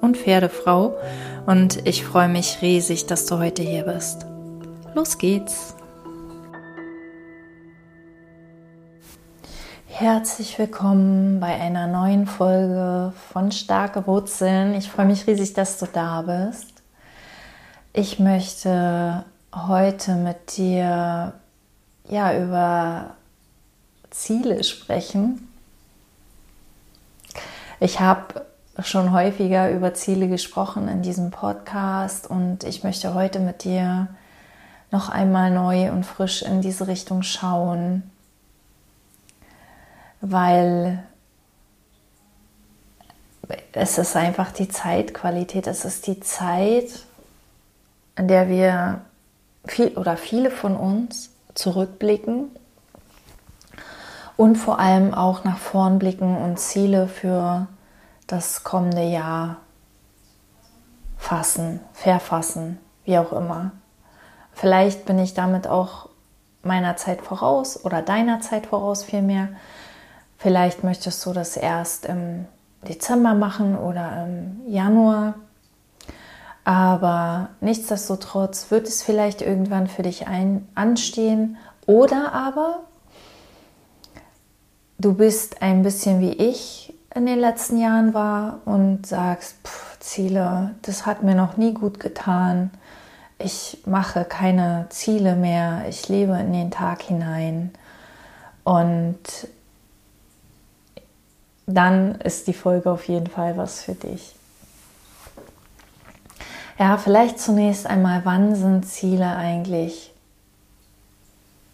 und Pferdefrau und ich freue mich riesig, dass du heute hier bist. Los geht's! Herzlich willkommen bei einer neuen Folge von Starke Wurzeln. Ich freue mich riesig, dass du da bist. Ich möchte heute mit dir ja über Ziele sprechen ich habe schon häufiger über Ziele gesprochen in diesem Podcast und ich möchte heute mit dir noch einmal neu und frisch in diese Richtung schauen, weil es ist einfach die Zeitqualität, es ist die Zeit, in der wir viel oder viele von uns zurückblicken und vor allem auch nach vorn blicken und Ziele für das kommende Jahr fassen, verfassen, wie auch immer. Vielleicht bin ich damit auch meiner Zeit voraus oder deiner Zeit voraus vielmehr. Vielleicht möchtest du das erst im Dezember machen oder im Januar. Aber nichtsdestotrotz wird es vielleicht irgendwann für dich ein, anstehen. Oder aber du bist ein bisschen wie ich in den letzten Jahren war und sagst, pff, Ziele, das hat mir noch nie gut getan. Ich mache keine Ziele mehr. Ich lebe in den Tag hinein. Und dann ist die Folge auf jeden Fall was für dich. Ja, vielleicht zunächst einmal, wann sind Ziele eigentlich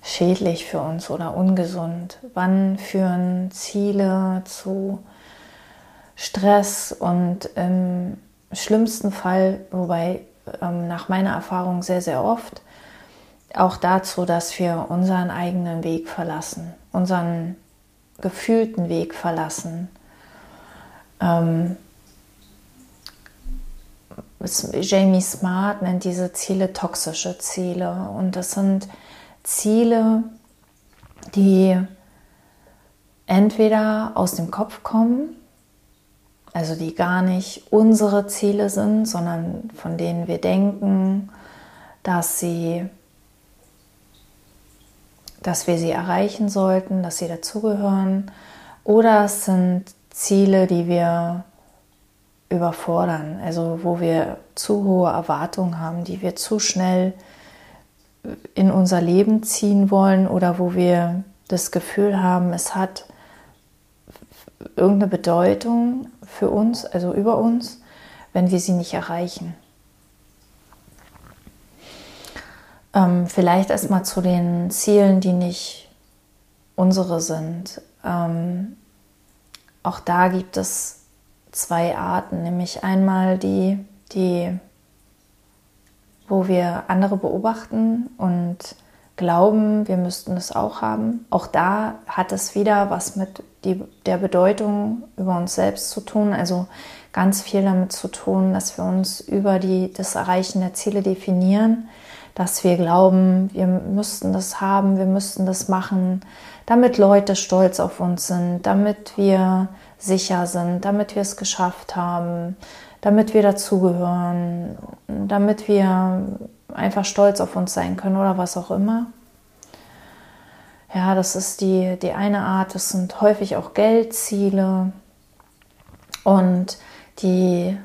schädlich für uns oder ungesund? Wann führen Ziele zu Stress und im schlimmsten Fall, wobei ähm, nach meiner Erfahrung sehr, sehr oft, auch dazu, dass wir unseren eigenen Weg verlassen, unseren gefühlten Weg verlassen. Ähm, Jamie Smart nennt diese Ziele toxische Ziele und das sind Ziele, die entweder aus dem Kopf kommen, also die gar nicht unsere Ziele sind, sondern von denen wir denken, dass sie dass wir sie erreichen sollten, dass sie dazugehören, oder es sind Ziele, die wir überfordern, also wo wir zu hohe Erwartungen haben, die wir zu schnell in unser Leben ziehen wollen oder wo wir das Gefühl haben, es hat irgendeine Bedeutung für uns, also über uns, wenn wir sie nicht erreichen. Ähm, vielleicht erstmal zu den Zielen, die nicht unsere sind. Ähm, auch da gibt es zwei Arten, nämlich einmal die, die wo wir andere beobachten und glauben, wir müssten es auch haben. Auch da hat es wieder was mit die, der Bedeutung über uns selbst zu tun, also ganz viel damit zu tun, dass wir uns über die, das Erreichen der Ziele definieren, dass wir glauben, wir müssten das haben, wir müssten das machen, damit Leute stolz auf uns sind, damit wir sicher sind, damit wir es geschafft haben, damit wir dazugehören, damit wir einfach stolz auf uns sein können oder was auch immer. Ja, das ist die, die eine Art, das sind häufig auch Geldziele. Und die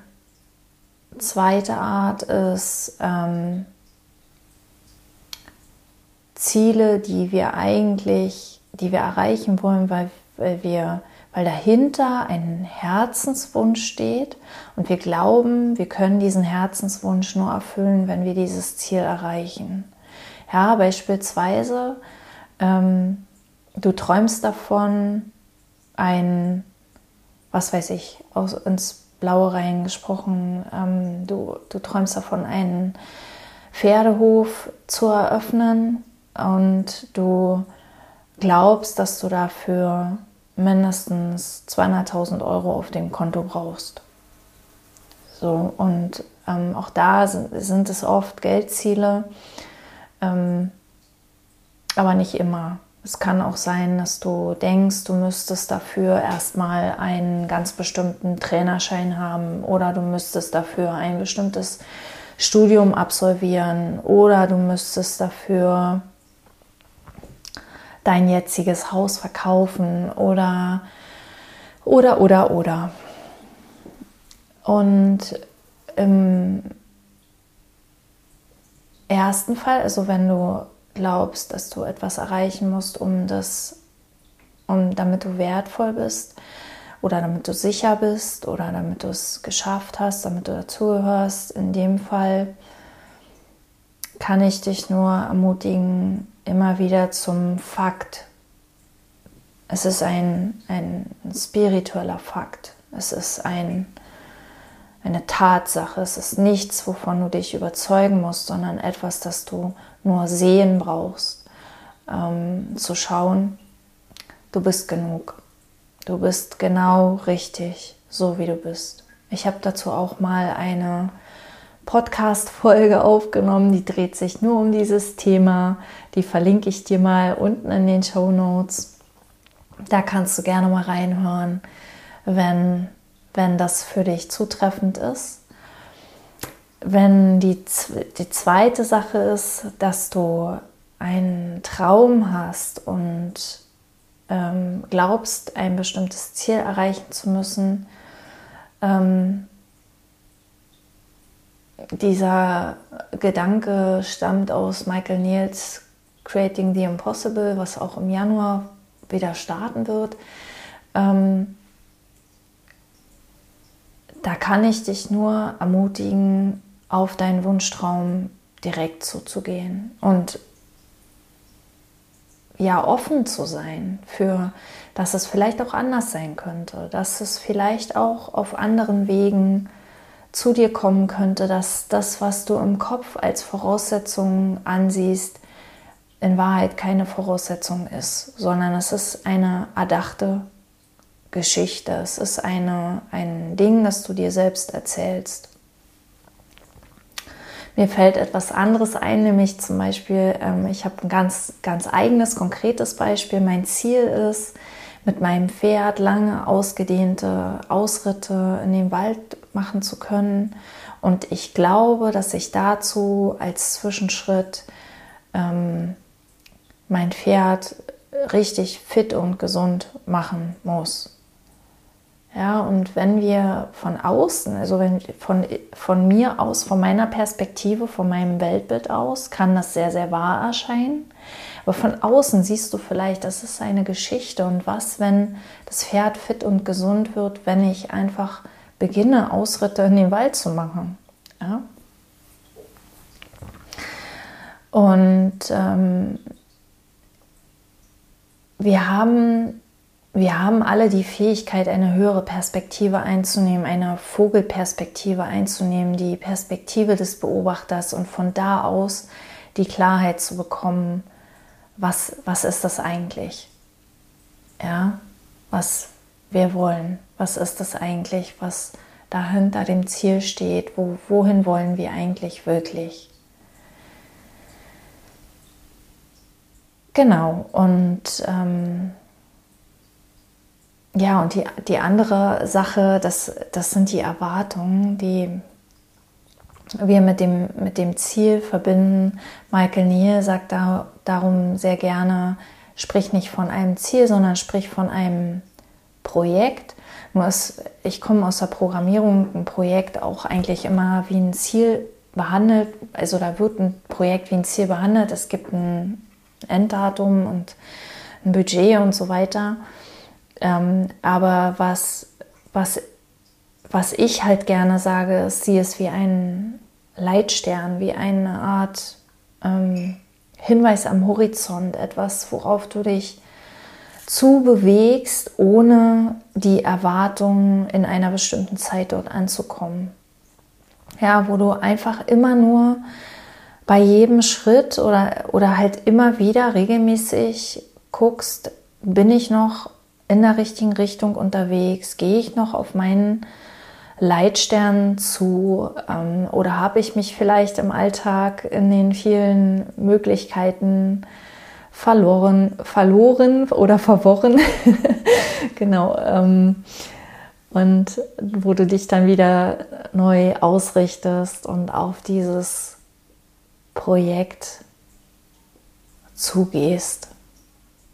zweite Art ist ähm, Ziele, die wir eigentlich, die wir erreichen wollen, weil, weil wir weil dahinter ein Herzenswunsch steht und wir glauben, wir können diesen Herzenswunsch nur erfüllen, wenn wir dieses Ziel erreichen. Ja, beispielsweise, ähm, du träumst davon, ein, was weiß ich, aus, ins blaue Reihen gesprochen. Ähm, du, du träumst davon, einen Pferdehof zu eröffnen und du glaubst, dass du dafür mindestens 200.000 Euro auf dem Konto brauchst. So, und ähm, auch da sind, sind, es oft Geldziele, ähm, aber nicht immer. Es kann auch sein, dass du denkst, du müsstest dafür erstmal einen ganz bestimmten Trainerschein haben oder du müsstest dafür ein bestimmtes Studium absolvieren oder du müsstest dafür dein jetziges Haus verkaufen oder oder oder oder. Und im ersten Fall, also wenn du glaubst, dass du etwas erreichen musst, um das, um damit du wertvoll bist oder damit du sicher bist oder damit du es geschafft hast, damit du dazugehörst. In dem Fall kann ich dich nur ermutigen, immer wieder zum Fakt. Es ist ein, ein spiritueller Fakt. Es ist ein, eine Tatsache. Es ist nichts, wovon du dich überzeugen musst, sondern etwas, das du nur sehen brauchst, ähm, zu schauen, du bist genug. Du bist genau richtig, so wie du bist. Ich habe dazu auch mal eine Podcast-Folge aufgenommen, die dreht sich nur um dieses Thema. Die verlinke ich dir mal unten in den Show Notes. Da kannst du gerne mal reinhören, wenn, wenn das für dich zutreffend ist. Wenn die, die zweite Sache ist, dass du einen Traum hast und ähm, glaubst, ein bestimmtes Ziel erreichen zu müssen, ähm, dieser Gedanke stammt aus Michael Niels Creating the Impossible, was auch im Januar wieder starten wird. Ähm, da kann ich dich nur ermutigen, auf deinen Wunschtraum direkt zuzugehen und ja offen zu sein für, dass es vielleicht auch anders sein könnte, dass es vielleicht auch auf anderen Wegen zu dir kommen könnte, dass das, was du im Kopf als Voraussetzung ansiehst, in Wahrheit keine Voraussetzung ist, sondern es ist eine erdachte Geschichte. Es ist eine, ein Ding, das du dir selbst erzählst. Mir fällt etwas anderes ein, nämlich zum Beispiel, ähm, ich habe ein ganz, ganz eigenes, konkretes Beispiel. Mein Ziel ist, mit meinem Pferd lange ausgedehnte Ausritte in den Wald machen zu können. Und ich glaube, dass ich dazu als Zwischenschritt ähm, mein Pferd richtig fit und gesund machen muss. Ja, und wenn wir von außen, also wenn von, von mir aus, von meiner Perspektive, von meinem Weltbild aus, kann das sehr, sehr wahr erscheinen. Aber von außen siehst du vielleicht, das ist eine Geschichte. Und was, wenn das Pferd fit und gesund wird, wenn ich einfach beginne, Ausritte in den Wald zu machen? Ja? Und ähm, wir haben wir haben alle die Fähigkeit, eine höhere Perspektive einzunehmen, eine Vogelperspektive einzunehmen, die Perspektive des Beobachters und von da aus die Klarheit zu bekommen, was, was ist das eigentlich? Ja, was wir wollen, was ist das eigentlich, was dahinter dem Ziel steht, wo, wohin wollen wir eigentlich wirklich? Genau, und ähm, ja, und die, die andere Sache, das, das sind die Erwartungen, die wir mit dem, mit dem Ziel verbinden. Michael Neal sagt da, darum sehr gerne, sprich nicht von einem Ziel, sondern sprich von einem Projekt. Ich komme aus der Programmierung, ein Projekt auch eigentlich immer wie ein Ziel behandelt. Also da wird ein Projekt wie ein Ziel behandelt. Es gibt ein Enddatum und ein Budget und so weiter. Ähm, aber was, was, was ich halt gerne sage, ist, sieh es wie ein Leitstern, wie eine Art ähm, Hinweis am Horizont, etwas, worauf du dich zu bewegst, ohne die Erwartung in einer bestimmten Zeit dort anzukommen. Ja, wo du einfach immer nur bei jedem Schritt oder, oder halt immer wieder regelmäßig guckst, bin ich noch in der richtigen Richtung unterwegs, gehe ich noch auf meinen Leitstern zu ähm, oder habe ich mich vielleicht im Alltag in den vielen Möglichkeiten verloren, verloren oder verworren. genau. Ähm, und wo du dich dann wieder neu ausrichtest und auf dieses Projekt zugehst.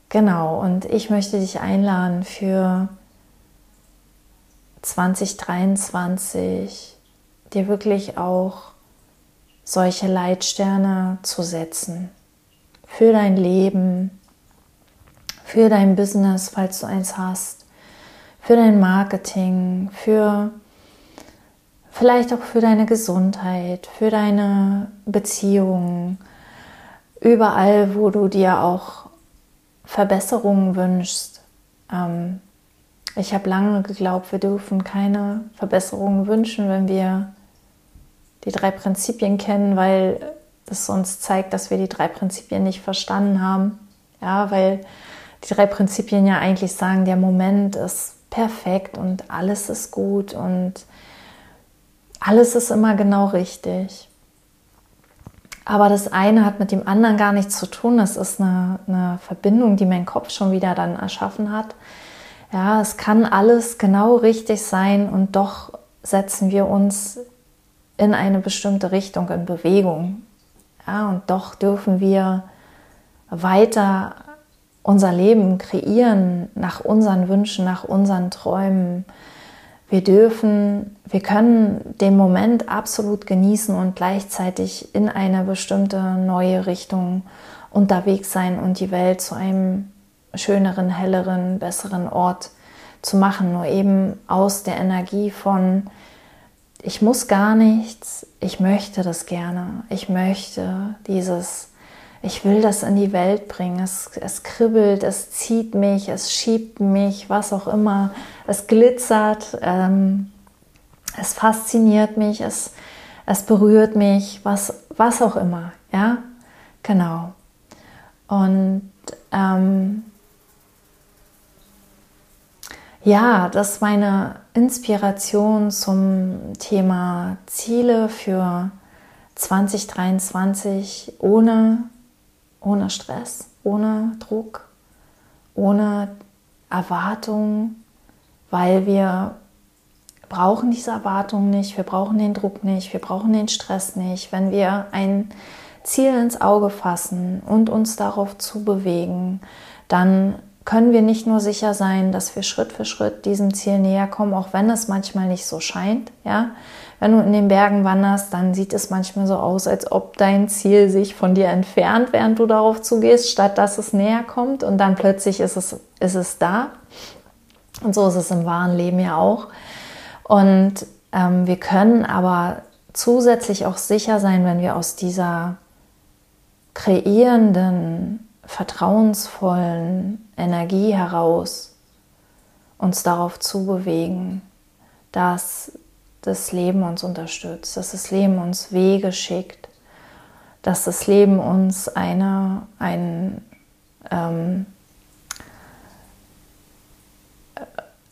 Genau, und ich möchte dich einladen für 2023 dir wirklich auch solche Leitsterne zu setzen für dein Leben, für dein Business, falls du eins hast, für dein Marketing, für vielleicht auch für deine Gesundheit, für deine Beziehungen, überall, wo du dir auch Verbesserungen wünschst. Ähm, ich habe lange geglaubt, wir dürfen keine Verbesserungen wünschen, wenn wir die drei Prinzipien kennen, weil das uns zeigt, dass wir die drei Prinzipien nicht verstanden haben. Ja, weil die drei Prinzipien ja eigentlich sagen, der Moment ist perfekt und alles ist gut und alles ist immer genau richtig. Aber das eine hat mit dem anderen gar nichts zu tun. Das ist eine, eine Verbindung, die mein Kopf schon wieder dann erschaffen hat. Ja, es kann alles genau richtig sein und doch setzen wir uns in eine bestimmte Richtung in Bewegung. Ja, und doch dürfen wir weiter unser Leben kreieren nach unseren Wünschen, nach unseren Träumen. Wir dürfen, wir können den Moment absolut genießen und gleichzeitig in eine bestimmte neue Richtung unterwegs sein und die Welt zu einem schöneren, helleren, besseren Ort zu machen. Nur eben aus der Energie von, ich muss gar nichts, ich möchte das gerne, ich möchte dieses, ich will das in die Welt bringen, es, es kribbelt, es zieht mich, es schiebt mich, was auch immer, es glitzert, ähm, es fasziniert mich, es, es berührt mich, was, was auch immer, ja, genau. Und ähm, ja, das ist meine Inspiration zum Thema Ziele für 2023 ohne, ohne Stress, ohne Druck, ohne Erwartung, weil wir brauchen diese Erwartung nicht, wir brauchen den Druck nicht, wir brauchen den Stress nicht. Wenn wir ein Ziel ins Auge fassen und uns darauf zu bewegen, dann können wir nicht nur sicher sein, dass wir Schritt für Schritt diesem Ziel näher kommen, auch wenn es manchmal nicht so scheint. Ja? Wenn du in den Bergen wanderst, dann sieht es manchmal so aus, als ob dein Ziel sich von dir entfernt, während du darauf zugehst, statt dass es näher kommt und dann plötzlich ist es, ist es da. Und so ist es im wahren Leben ja auch. Und ähm, wir können aber zusätzlich auch sicher sein, wenn wir aus dieser kreierenden vertrauensvollen Energie heraus uns darauf zu bewegen, dass das Leben uns unterstützt, dass das Leben uns Wege schickt, dass das Leben uns eine, ein, ähm,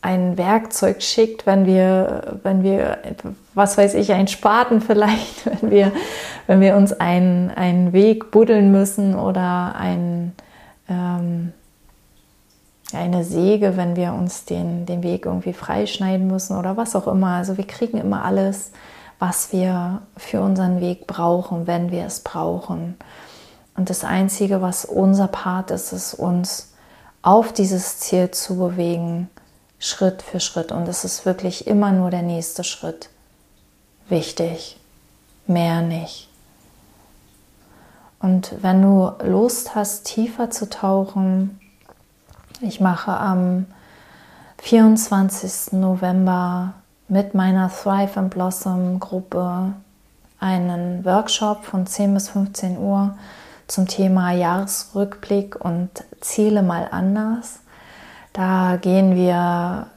ein Werkzeug schickt, wenn wir, wenn wir, was weiß ich, ein Spaten vielleicht, wenn wir, wenn wir uns einen, einen Weg buddeln müssen oder ein, ähm, eine Säge, wenn wir uns den, den Weg irgendwie freischneiden müssen oder was auch immer. Also wir kriegen immer alles, was wir für unseren Weg brauchen, wenn wir es brauchen. Und das Einzige, was unser Part ist, ist uns auf dieses Ziel zu bewegen, Schritt für Schritt. Und es ist wirklich immer nur der nächste Schritt wichtig, mehr nicht. Und wenn du Lust hast, tiefer zu tauchen, ich mache am 24. November mit meiner Thrive and Blossom Gruppe einen Workshop von 10 bis 15 Uhr zum Thema Jahresrückblick und Ziele mal anders. Da gehen wir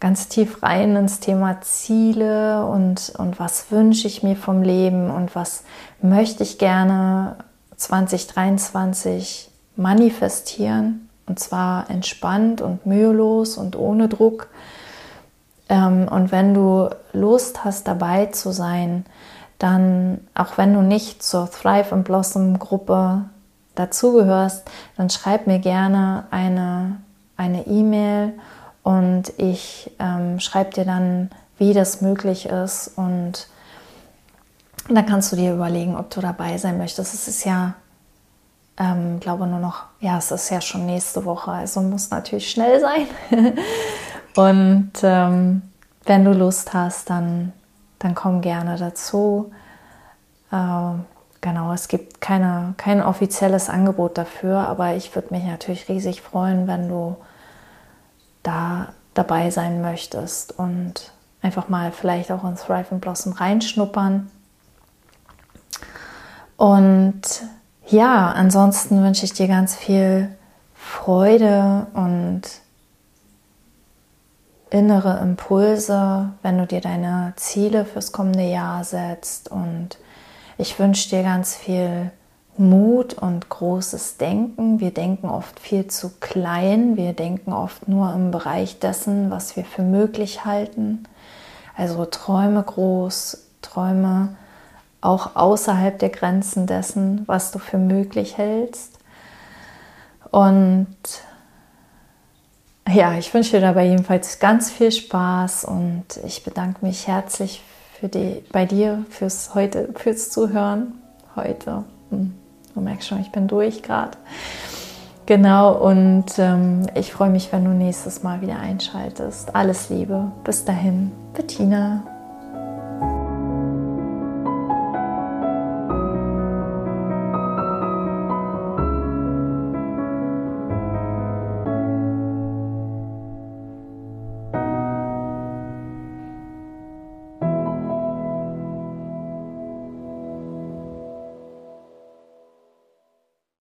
ganz tief rein ins Thema Ziele und, und was wünsche ich mir vom Leben und was möchte ich gerne 2023 manifestieren. Und zwar entspannt und mühelos und ohne Druck. Ähm, und wenn du Lust hast, dabei zu sein, dann, auch wenn du nicht zur Thrive and Blossom Gruppe dazugehörst, dann schreib mir gerne eine eine E-Mail und ich ähm, schreibe dir dann, wie das möglich ist und dann kannst du dir überlegen, ob du dabei sein möchtest. Es ist ja ähm, glaube nur noch, ja, es ist ja schon nächste Woche, also muss natürlich schnell sein. und ähm, wenn du Lust hast, dann, dann komm gerne dazu. Äh, genau, es gibt keine, kein offizielles Angebot dafür, aber ich würde mich natürlich riesig freuen, wenn du da dabei sein möchtest und einfach mal vielleicht auch in Thrive and Blossom reinschnuppern. Und ja, ansonsten wünsche ich dir ganz viel Freude und innere Impulse, wenn du dir deine Ziele fürs kommende Jahr setzt. Und ich wünsche dir ganz viel Mut und großes Denken. Wir denken oft viel zu klein. Wir denken oft nur im Bereich dessen, was wir für möglich halten. Also träume groß, träume auch außerhalb der Grenzen dessen, was du für möglich hältst. Und ja, ich wünsche dir dabei jedenfalls ganz viel Spaß und ich bedanke mich herzlich für die, bei dir fürs heute, fürs Zuhören heute. Hm, du merkst schon, ich bin durch gerade. Genau, und ähm, ich freue mich, wenn du nächstes Mal wieder einschaltest. Alles Liebe. Bis dahin, Bettina.